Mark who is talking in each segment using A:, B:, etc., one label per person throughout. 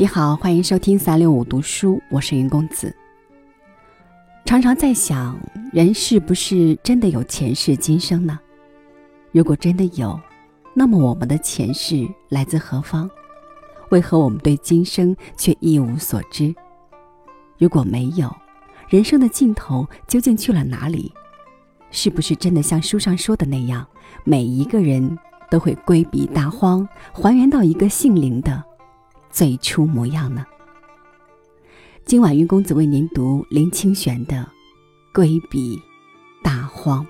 A: 你好，欢迎收听三六五读书，我是云公子。常常在想，人是不是真的有前世今生呢？如果真的有，那么我们的前世来自何方？为何我们对今生却一无所知？如果没有，人生的尽头究竟去了哪里？是不是真的像书上说的那样，每一个人都会归彼大荒，还原到一个姓林的？最初模样呢？今晚云公子为您读林清玄的《归笔大荒》。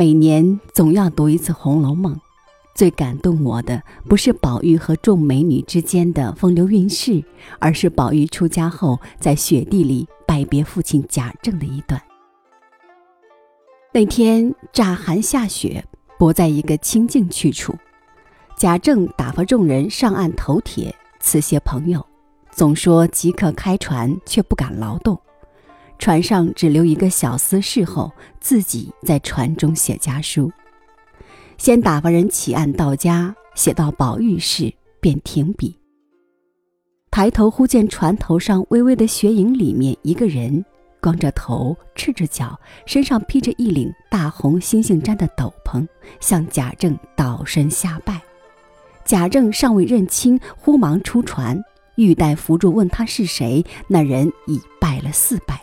A: 每年总要读一次《红楼梦》，最感动我的不是宝玉和众美女之间的风流韵事，而是宝玉出家后在雪地里拜别父亲贾政的一段。那天乍寒下雪，泊在一个清静去处，贾政打发众人上岸投帖辞谢朋友，总说即刻开船，却不敢劳动。船上只留一个小厮侍候，自己在船中写家书。先打发人起案到家，写到宝玉时，便停笔。抬头忽见船头上微微的雪影里面一个人，光着头，赤着脚，身上披着一领大红星星毡的斗篷，向贾政倒身下拜。贾政尚未认清，忽忙出船，玉带扶住，问他是谁。那人已拜了四拜。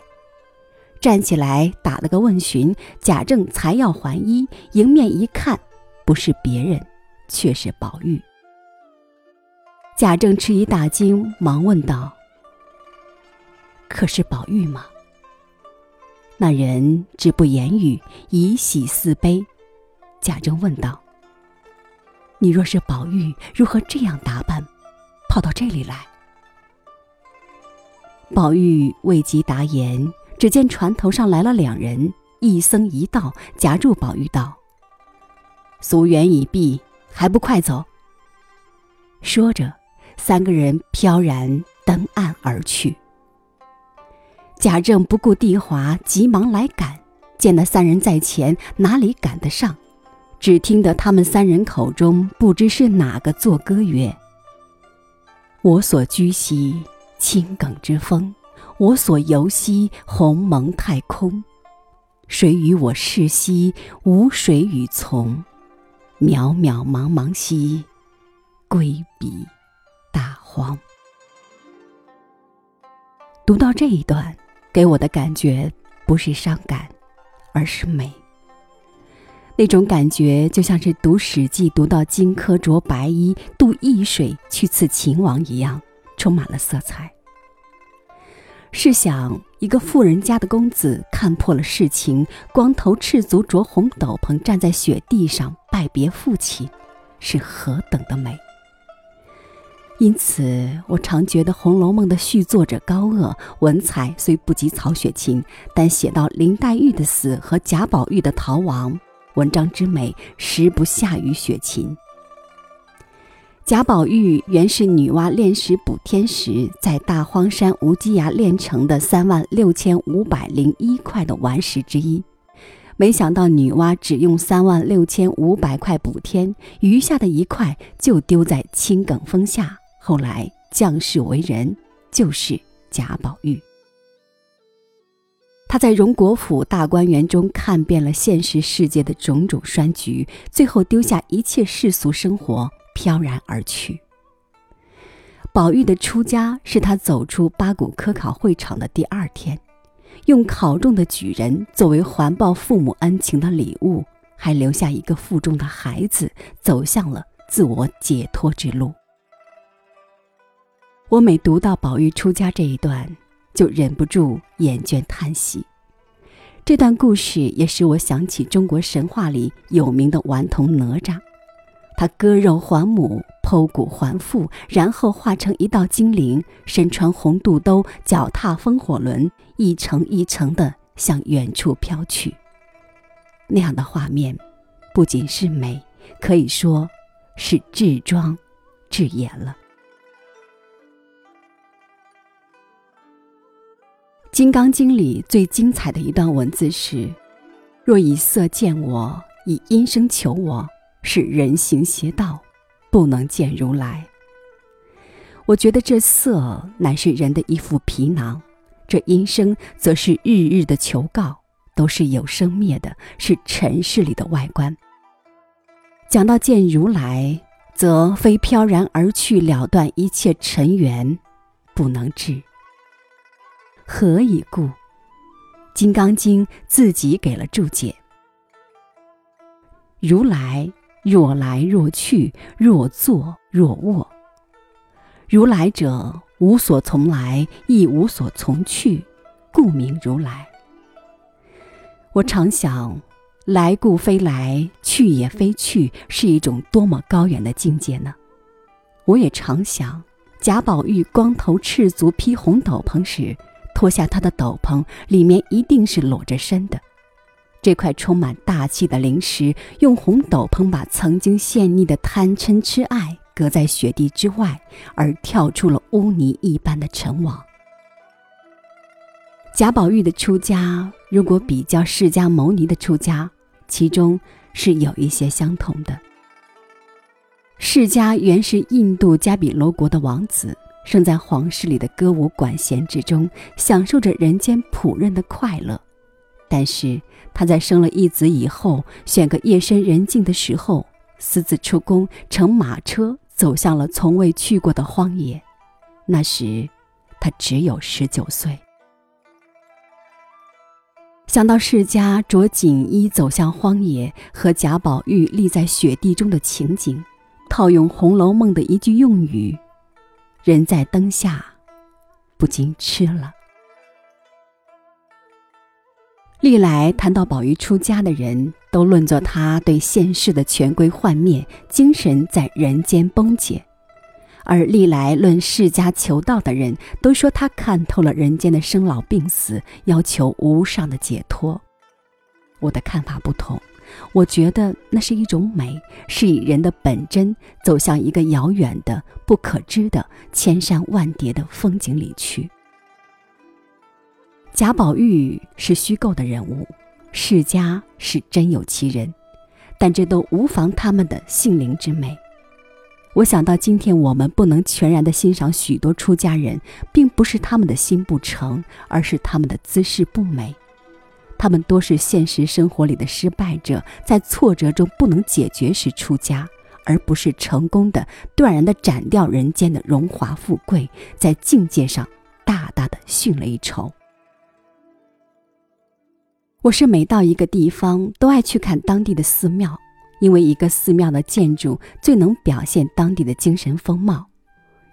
A: 站起来打了个问询，贾政才要还衣，迎面一看，不是别人，却是宝玉。贾政吃一大惊，忙问道：“可是宝玉吗？”那人只不言语，以喜似悲。贾政问道：“你若是宝玉，如何这样打扮，跑到这里来？”宝玉未及答言。只见船头上来了两人，一僧一道，夹住宝玉道：“俗缘已毕，还不快走？”说着，三个人飘然登岸而去。贾政不顾地滑，急忙来赶，见那三人在前，哪里赶得上？只听得他们三人口中不知是哪个作歌曰：“我所居兮，青埂之峰。”我所游兮，鸿蒙太空；谁与我逝兮，无水与从。渺渺茫茫兮，归彼大荒。读到这一段，给我的感觉不是伤感，而是美。那种感觉就像是读《史记》读到荆轲着白衣渡易水去刺秦王一样，充满了色彩。试想，一个富人家的公子看破了世情，光头赤足，着红斗篷，站在雪地上拜别父亲，是何等的美！因此，我常觉得《红楼梦》的续作者高鹗，文采虽不及曹雪芹，但写到林黛玉的死和贾宝玉的逃亡，文章之美实不下于雪芹。贾宝玉原是女娲炼石补天时，在大荒山无稽崖炼成的三万六千五百零一块的顽石之一。没想到女娲只用三万六千五百块补天，余下的一块就丢在青埂峰下。后来降世为人，就是贾宝玉。他在荣国府大观园中看遍了现实世界的种种衰局，最后丢下一切世俗生活。飘然而去。宝玉的出家是他走出八股科考会场的第二天，用考中的举人作为还报父母恩情的礼物，还留下一个腹中的孩子，走向了自我解脱之路。我每读到宝玉出家这一段，就忍不住眼倦叹息。这段故事也使我想起中国神话里有名的顽童哪吒。他割肉还母，剖骨还父，然后化成一道精灵，身穿红肚兜，脚踏风火轮，一层一层的向远处飘去。那样的画面，不仅是美，可以说是至庄、至严了。《金刚经》里最精彩的一段文字是：“若以色见我，以音声求我，是人行邪道，不能见如来。”我觉得这色乃是人的一副皮囊，这音声则是日日的求告，都是有生灭的，是尘世里的外观。讲到见如来，则非飘然而去了断一切尘缘，不能至。何以故？《金刚经》自己给了注解：如来若来若去，若坐若卧。如来者，无所从来，亦无所从去，故名如来。我常想，来故非来，去也非去，是一种多么高远的境界呢？我也常想，贾宝玉光头赤足披红斗篷时。脱下他的斗篷，里面一定是裸着身的。这块充满大气的灵石，用红斗篷把曾经陷溺的贪嗔痴爱隔在雪地之外，而跳出了污泥一般的尘网。贾宝玉的出家，如果比较释迦牟尼的出家，其中是有一些相同的。释迦原是印度迦比罗国的王子。生在皇室里的歌舞管弦之中，享受着人间仆人的快乐。但是他在生了一子以后，选个夜深人静的时候，私自出宫，乘马车走向了从未去过的荒野。那时，他只有十九岁。想到释迦着锦衣走向荒野，和贾宝玉立在雪地中的情景，套用《红楼梦》的一句用语。人在灯下，不禁吃了。历来谈到宝玉出家的人，都论作他对现世的权贵幻灭，精神在人间崩解；而历来论释迦求道的人，都说他看透了人间的生老病死，要求无上的解脱。我的看法不同。我觉得那是一种美，是以人的本真走向一个遥远的、不可知的、千山万叠的风景里去。贾宝玉是虚构的人物，释迦是真有其人，但这都无妨他们的性灵之美。我想到今天我们不能全然的欣赏许多出家人，并不是他们的心不诚，而是他们的姿势不美。他们多是现实生活里的失败者，在挫折中不能解决时出家，而不是成功的断然的斩掉人间的荣华富贵，在境界上大大的逊了一筹。我是每到一个地方都爱去看当地的寺庙，因为一个寺庙的建筑最能表现当地的精神风貌。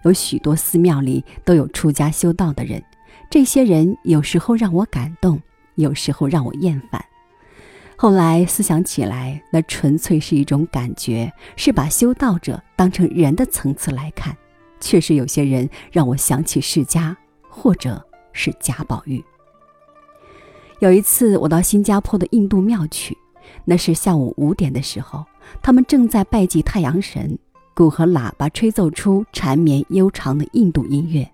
A: 有许多寺庙里都有出家修道的人，这些人有时候让我感动。有时候让我厌烦，后来思想起来，那纯粹是一种感觉，是把修道者当成人的层次来看。确实有些人让我想起释迦，或者是贾宝玉。有一次我到新加坡的印度庙去，那是下午五点的时候，他们正在拜祭太阳神，鼓和喇叭吹奏出缠绵悠长的印度音乐。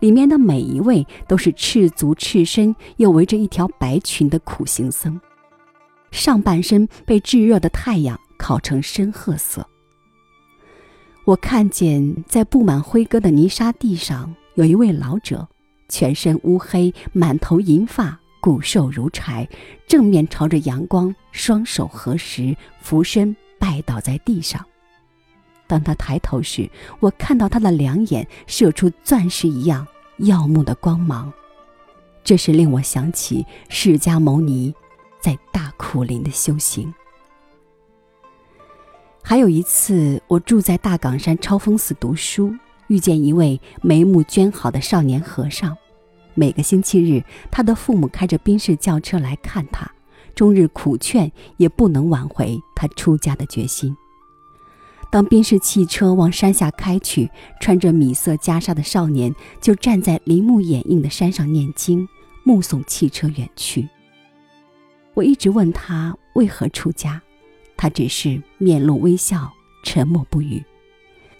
A: 里面的每一位都是赤足赤身，又围着一条白裙的苦行僧，上半身被炙热的太阳烤成深褐色。我看见在布满灰疙的泥沙地上，有一位老者，全身乌黑，满头银发，骨瘦如柴，正面朝着阳光，双手合十，俯身拜倒在地上。当他抬头时，我看到他的两眼射出钻石一样耀目的光芒，这是令我想起释迦牟尼在大苦林的修行。还有一次，我住在大岗山超峰寺读书，遇见一位眉目娟好的少年和尚。每个星期日，他的父母开着宾士轿车来看他，终日苦劝，也不能挽回他出家的决心。当宾士汽车往山下开去，穿着米色袈裟的少年就站在林木掩映的山上念经，目送汽车远去。我一直问他为何出家，他只是面露微笑，沉默不语。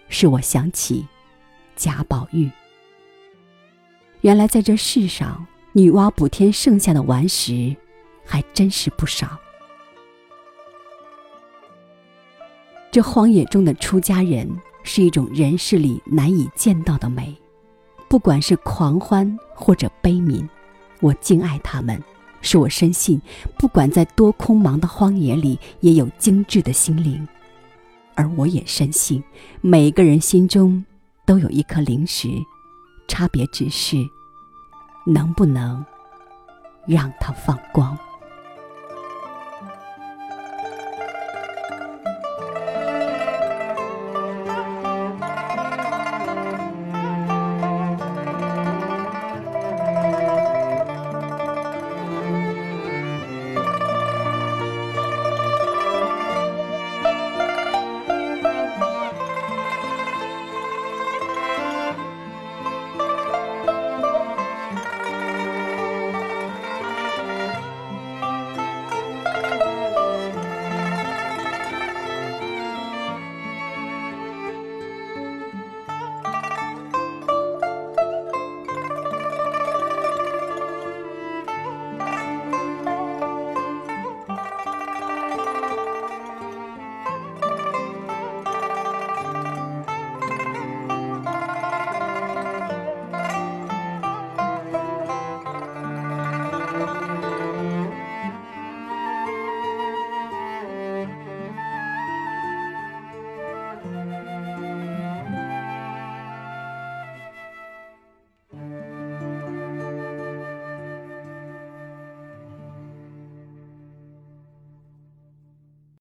A: 使我想起贾宝玉。原来在这世上，女娲补天剩下的顽石，还真是不少。这荒野中的出家人是一种人世里难以见到的美，不管是狂欢或者悲悯，我敬爱他们，使我深信，不管在多空茫的荒野里，也有精致的心灵。而我也深信，每个人心中都有一颗灵石，差别只是能不能让它放光。